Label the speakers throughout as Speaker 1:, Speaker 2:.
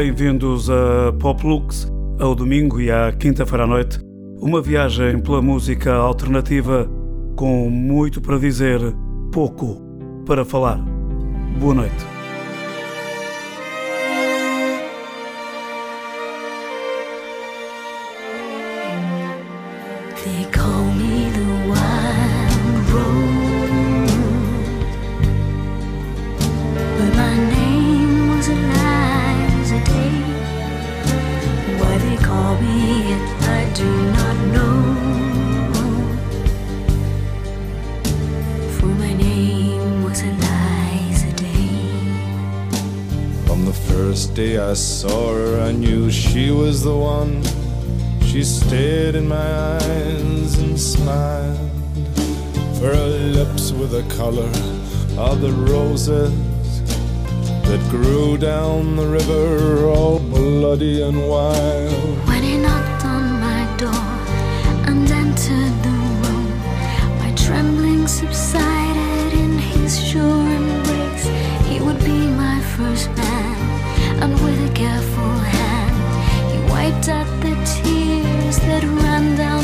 Speaker 1: bem-vindos a Poplux, ao domingo e à quinta-feira à noite. Uma viagem pela música alternativa com muito para dizer, pouco para falar. Boa noite.
Speaker 2: I saw her, I knew she was the one. She stared in my eyes and smiled. For her lips were the color of the roses that grew down the river, all bloody and wild.
Speaker 3: Wiped the tears that ran down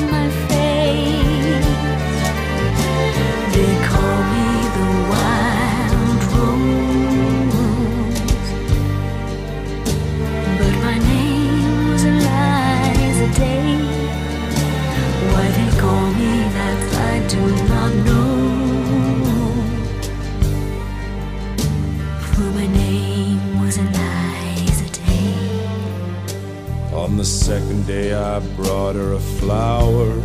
Speaker 2: second day, I brought her a flower.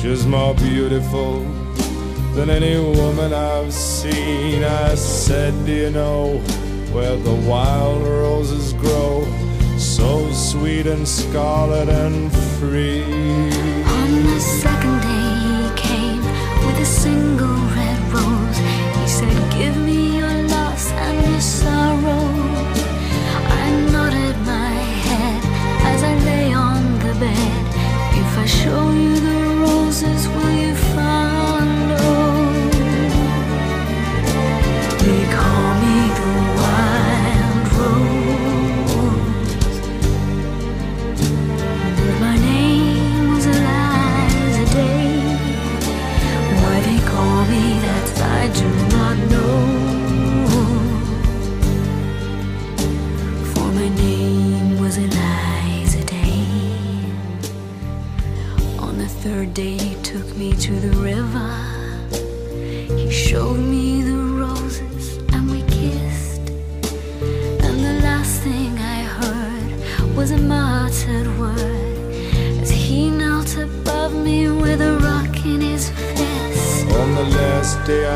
Speaker 2: She's more beautiful than any woman I've seen. I said, Do you know where the wild roses grow? So sweet and scarlet and free.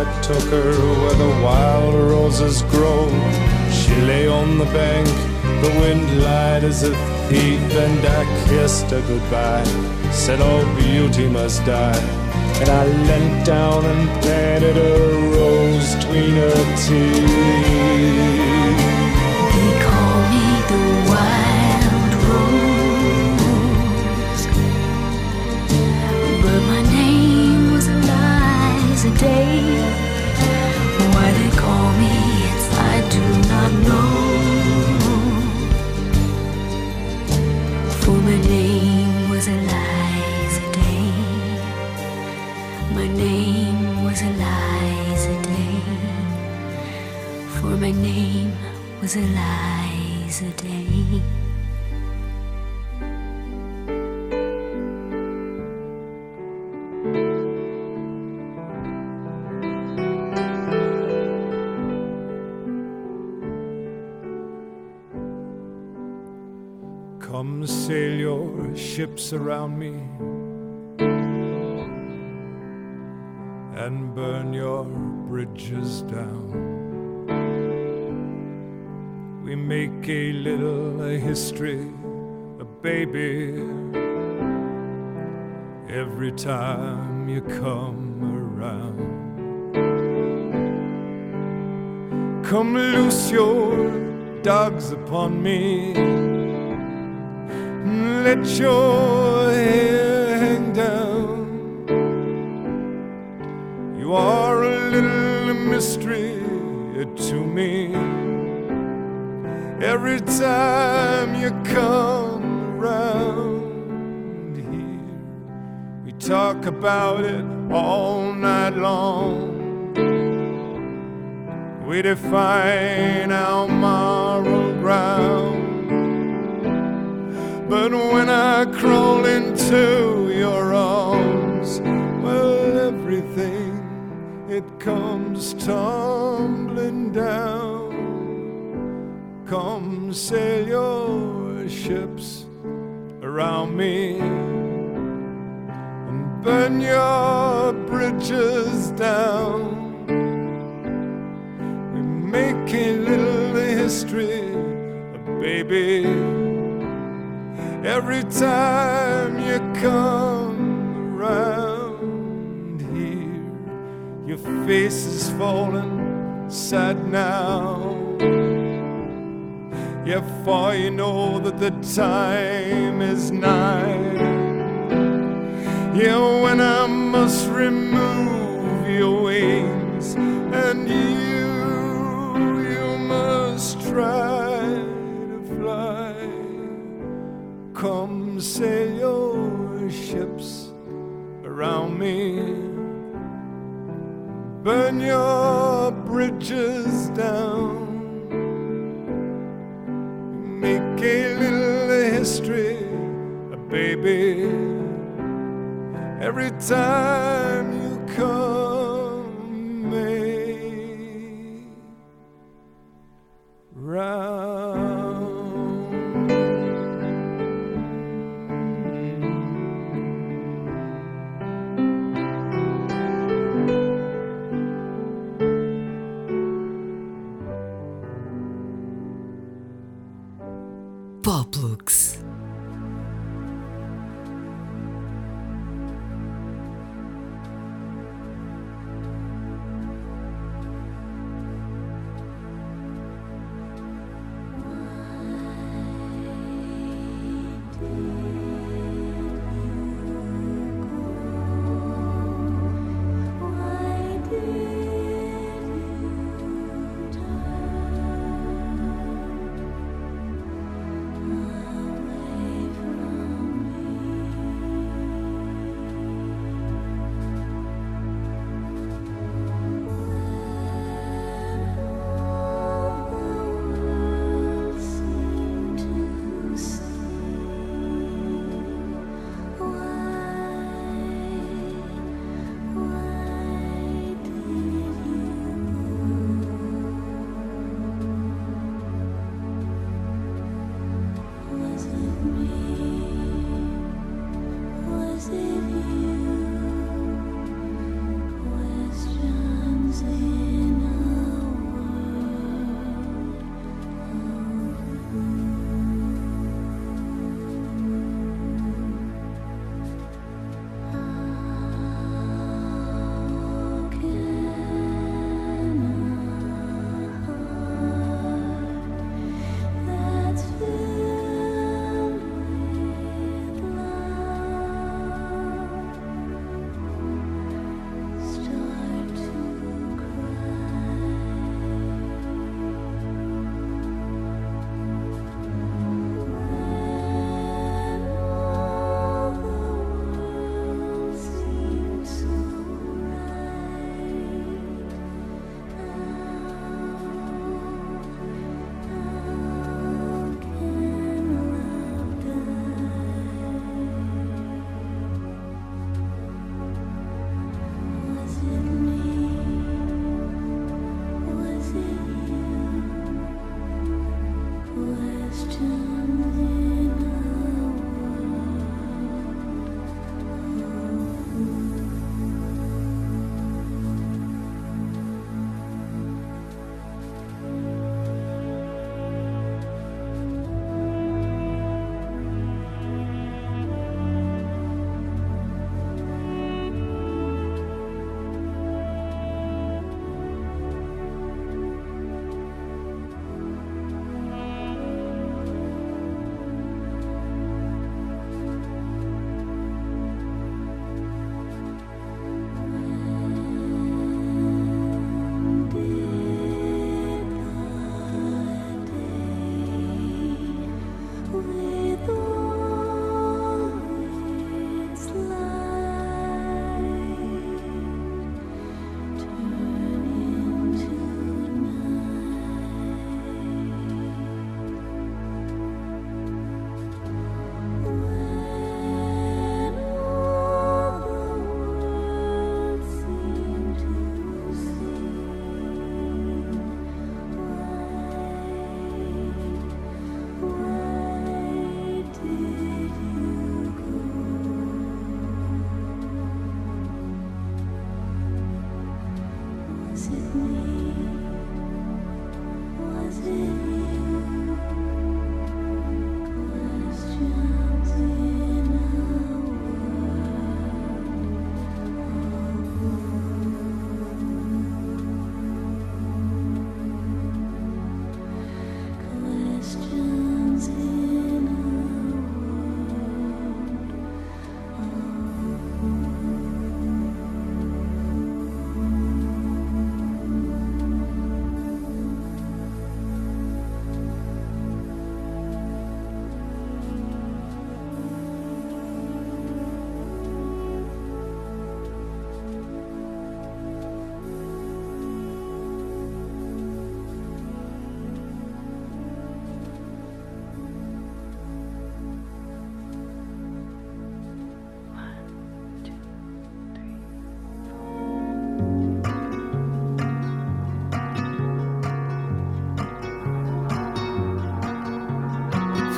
Speaker 3: I took
Speaker 2: her where the wild roses grow. She lay on the bank, the wind lied as a thief, and I kissed her goodbye. Said all beauty must die. And I leant down and planted a rose between her teeth.
Speaker 3: My name was Eliza Day.
Speaker 2: Come sail your ships around me and burn your bridges down. We make a little history, a baby, every time you come around. Come loose your dogs upon me. Let your hair hang down. You are a little mystery to me.
Speaker 4: Every time you come around here. We talk about it all night long. We define our moral ground. But when I crawl into your arms, well, everything it comes tumbling down. Come sail your ships around me and burn your bridges down. We make a little history, baby. Every time you come around here, your face is falling sad now. Yeah, for you know that the time is nigh. Yeah, when I must remove your wings, and you, you must try to fly. Come sail your ships around me, burn your bridges down make a little history, baby. Every time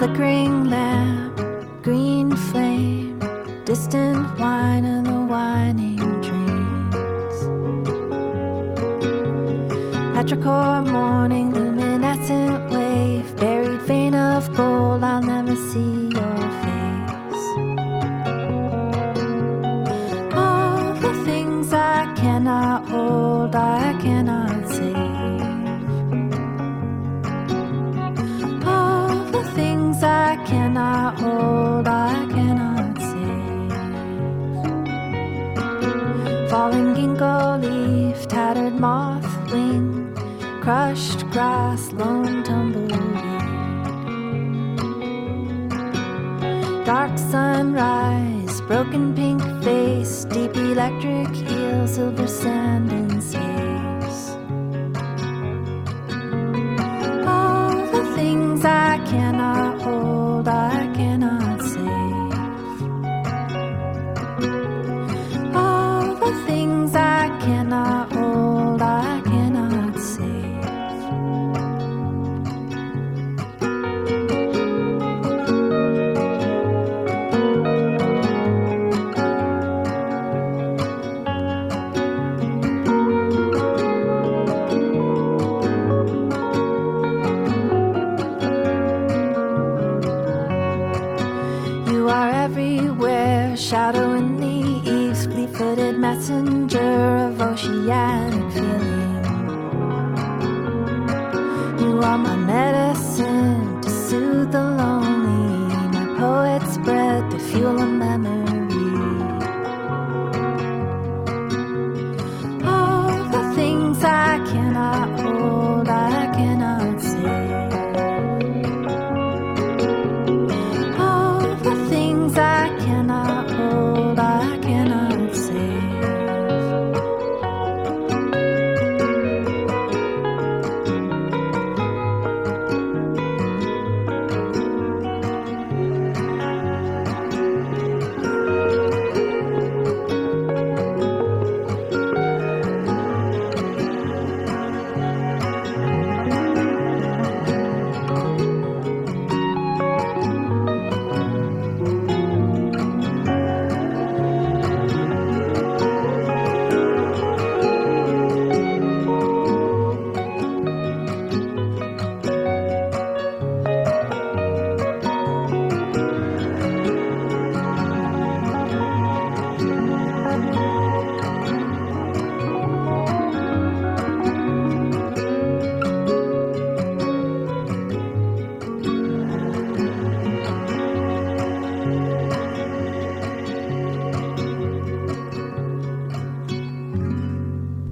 Speaker 5: flickering lamp, crushed grass, lone tumbleweed. Dark sunrise, broken pink face, deep electric eel, silver sand and space.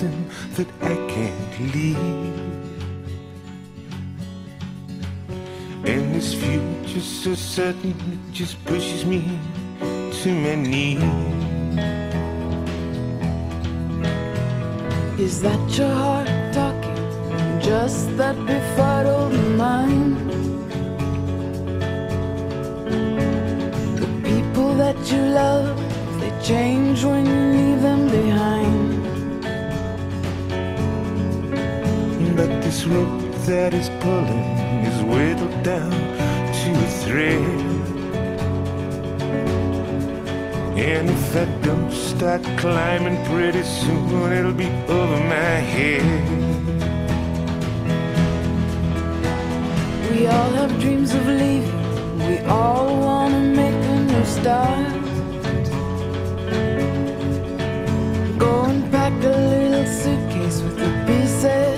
Speaker 6: something that I can't leave. And this future so certain, it just pushes me to my knees.
Speaker 7: Is that your heart talking? Just that befuddled mind? The people that you love, they change when you leave them behind.
Speaker 6: This rope that is pulling is whittled down to a thread. And if I don't start climbing pretty soon, it'll be over my head.
Speaker 7: We all have dreams of leaving. We all want to make a new start. Go and pack a little suitcase with the pieces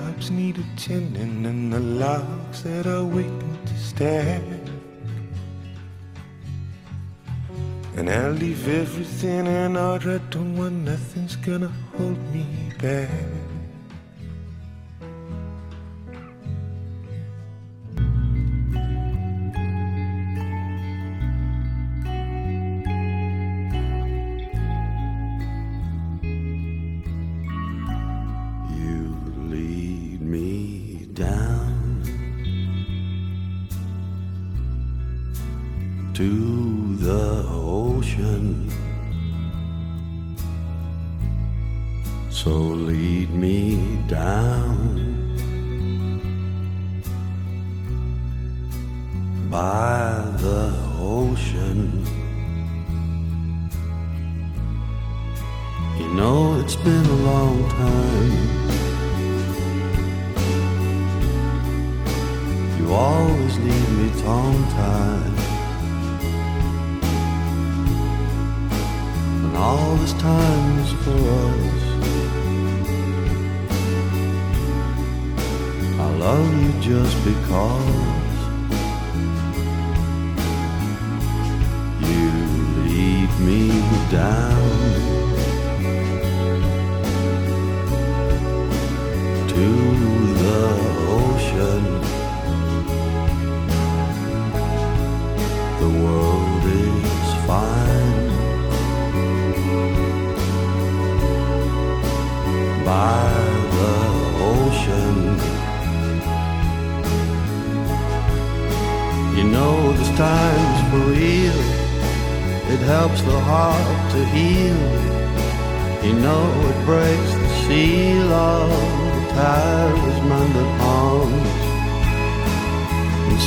Speaker 6: pipes need attending and the locks that are waiting to stand. And I'll leave everything in order, don't want nothing's gonna hold me back.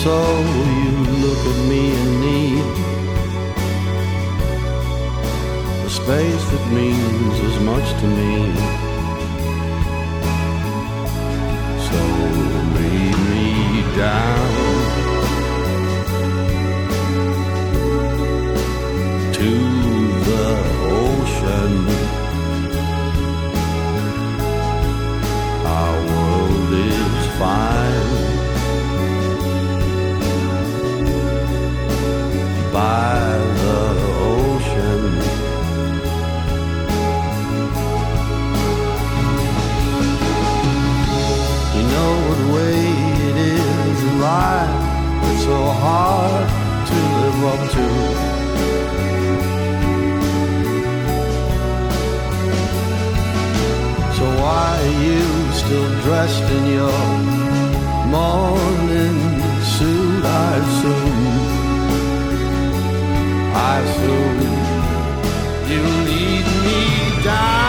Speaker 8: So you look at me in need. A space that means as much to me. morning suit I assume I assume you lead me down.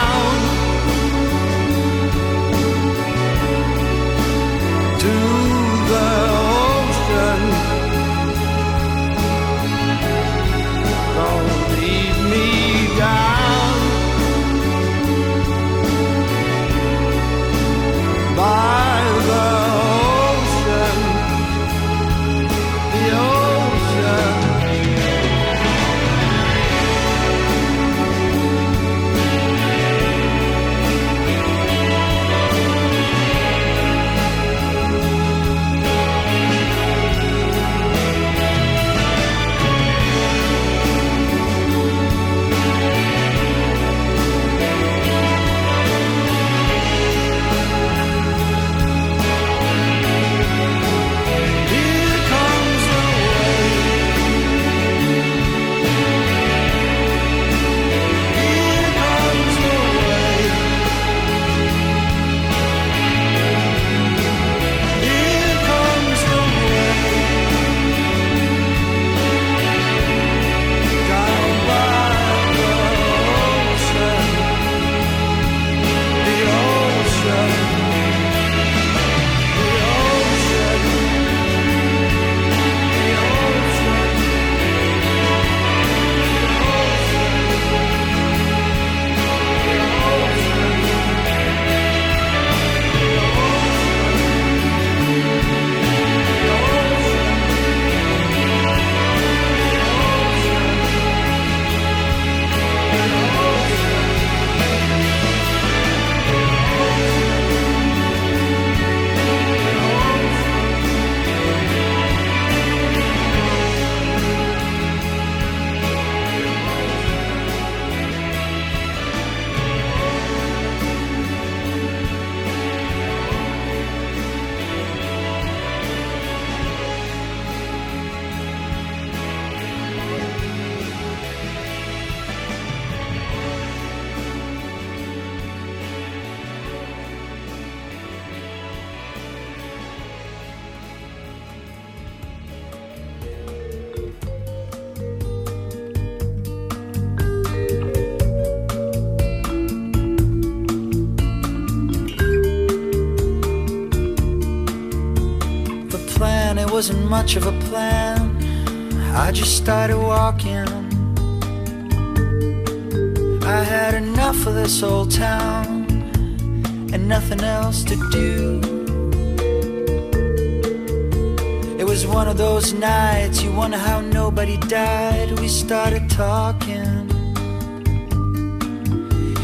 Speaker 9: Nights you wonder how nobody died. We started talking.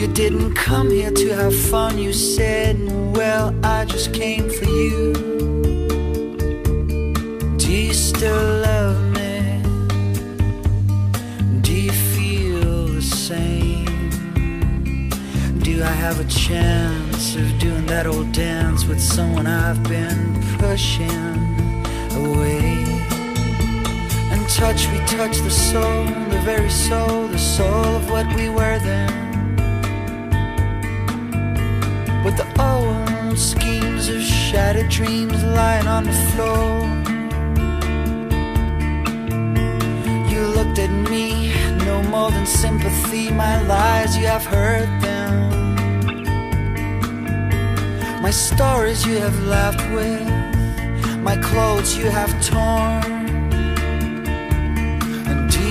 Speaker 9: You didn't come here to have fun, you said. Well, I just came for you. Do you still love me? Do you feel the same? Do I have a chance of doing that old dance with someone I've been pushing away? Touch, we touch the soul, the very soul, the soul of what we were then. With the old schemes of shattered dreams lying on the floor. You looked at me, no more than sympathy. My lies, you have heard them. My stories you have laughed with, my clothes you have torn.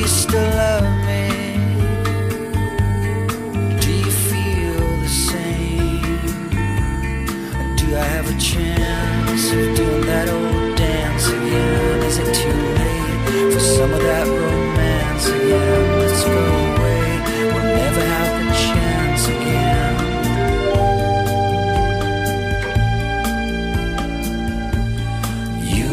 Speaker 9: Love me? Do you feel the same? Do I have a chance of doing that old dance again? Is it too late for some of that romance again? Go away. We'll never have the chance again. You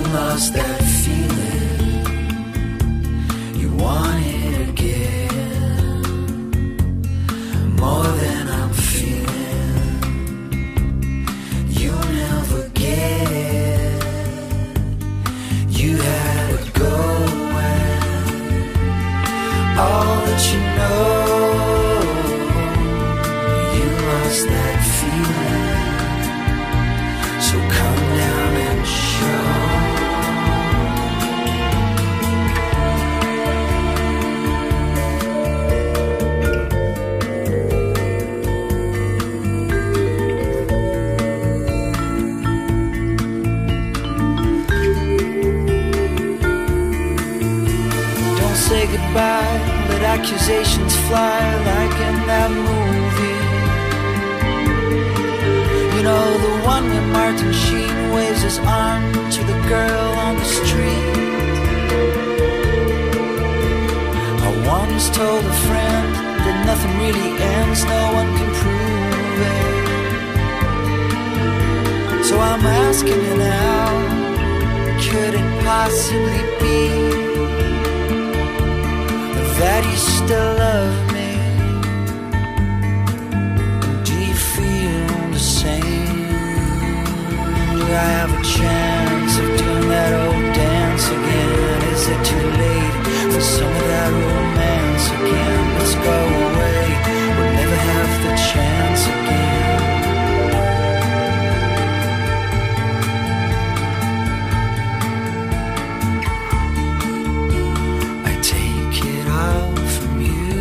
Speaker 9: that romance again? Let's go away. We'll never have the chance again. I take it all from you.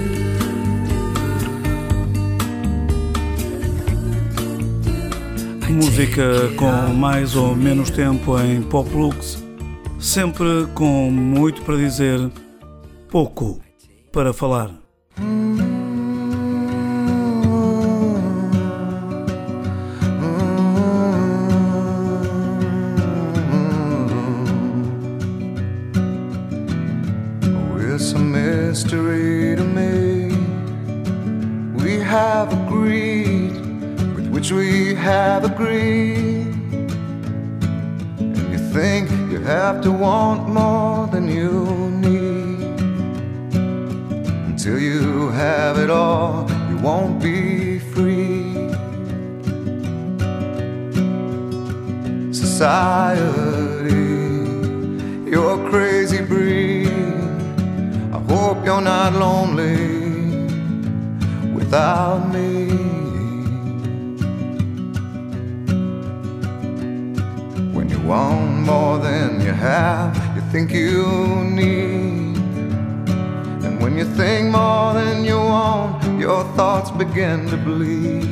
Speaker 1: Música com mais ou menos tempo em Poplux, sempre com muito para dizer, pouco para falar.
Speaker 10: More than you want, your thoughts begin to bleed.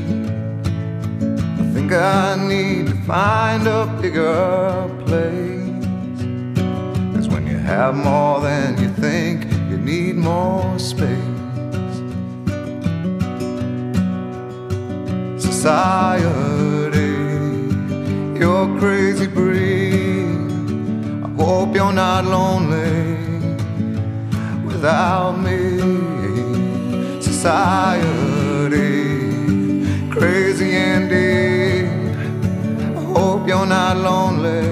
Speaker 10: I think I need to find a bigger place. Cause when you have more than you think, you need more space. Society, you're crazy breed. I hope you're not lonely without me. Society, crazy indeed. I hope you're not lonely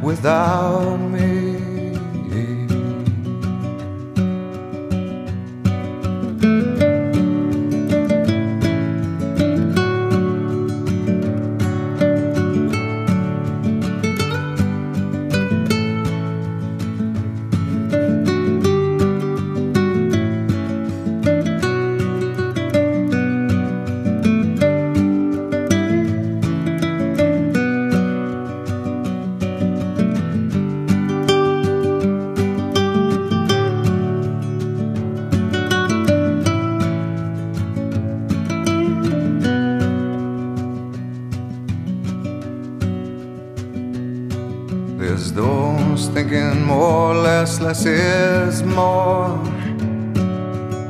Speaker 10: without me.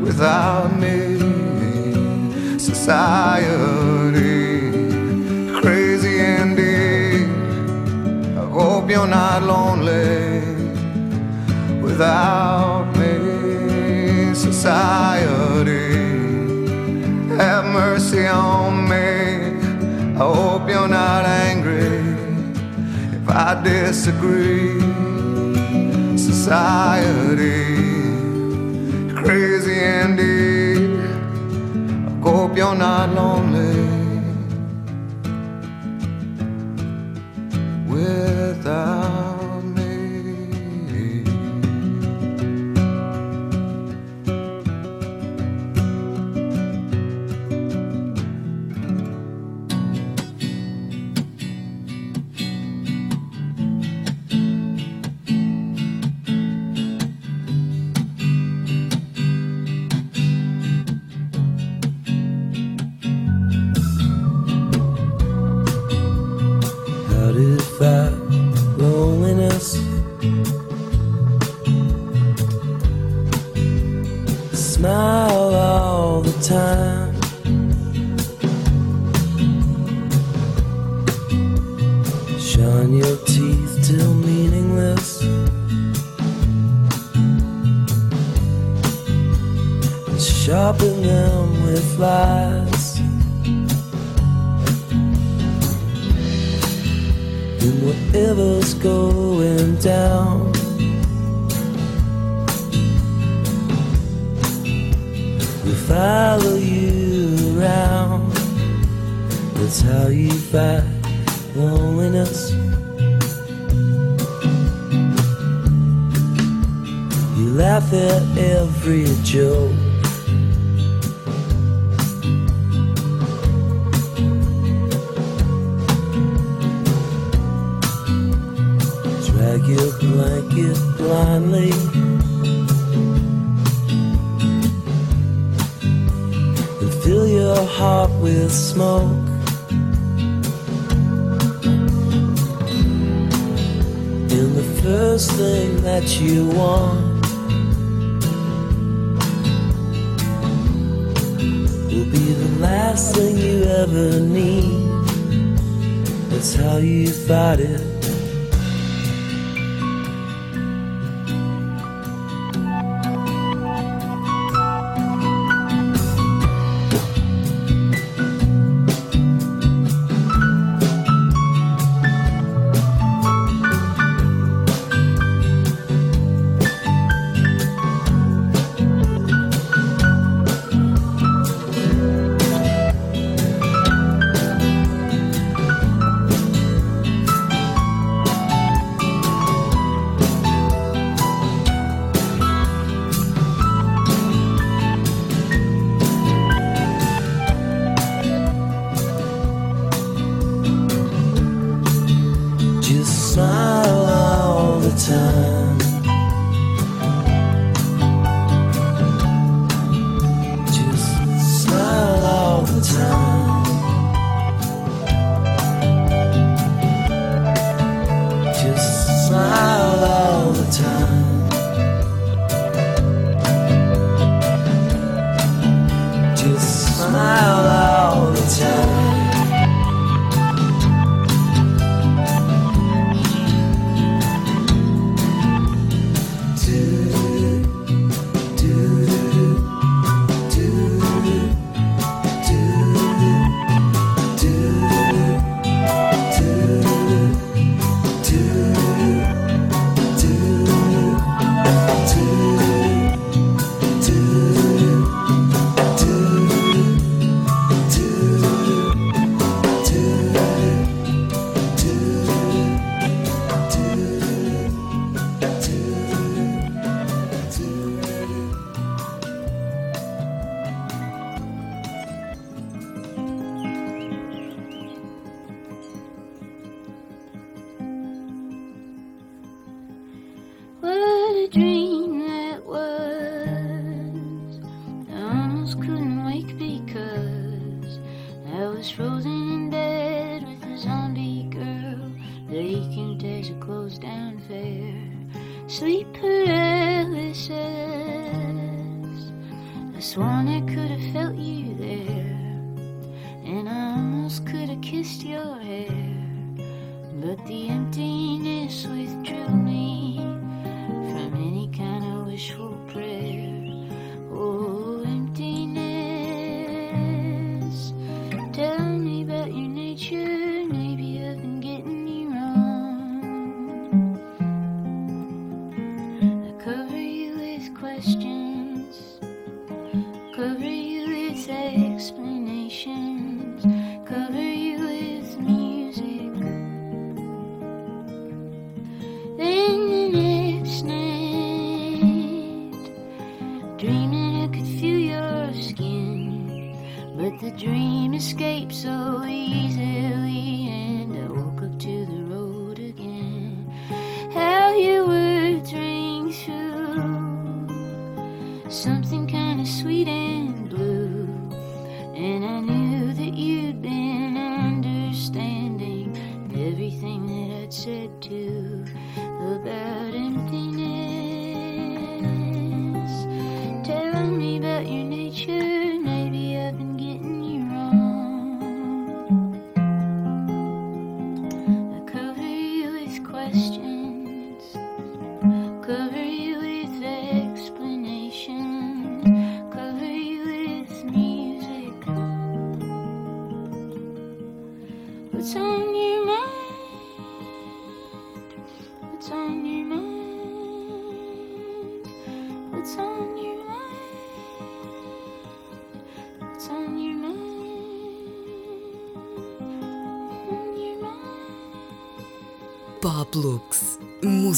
Speaker 10: without me. Society, crazy indeed. I hope you're not lonely without me. Society, have mercy on me. I hope you're not angry. If I disagree. Society, crazy indeed. I hope you're not lonely without
Speaker 11: last thing you ever need. That's how you fight it.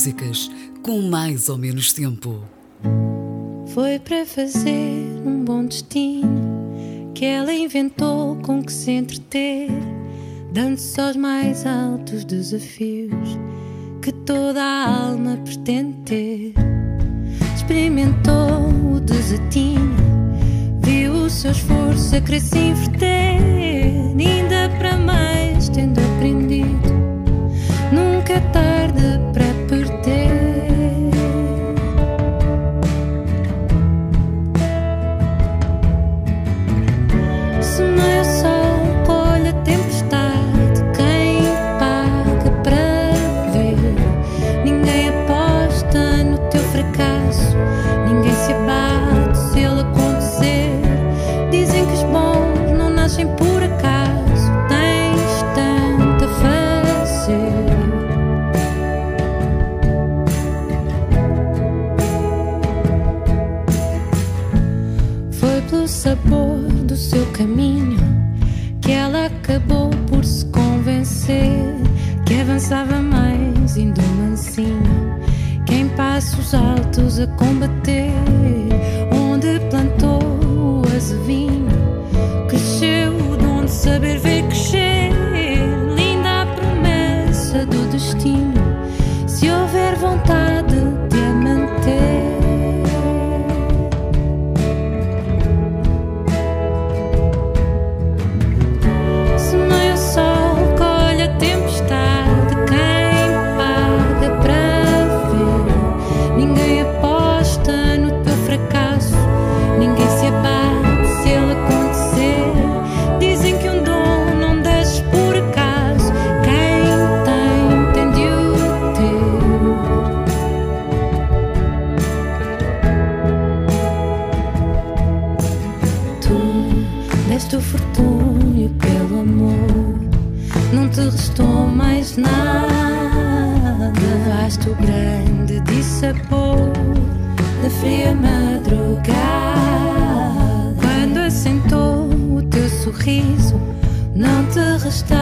Speaker 12: Músicas com mais ou menos tempo.
Speaker 13: Foi para fazer um bom destino que ela inventou com que se entreter, dando-se aos mais altos desafios que toda a alma pretende ter. Experimentou o desatino, viu o seu esforço a crescer inverter, ainda para mais tendo aprendido nunca tarde passos altos a combater onde plantou o azevinho não te
Speaker 14: restar.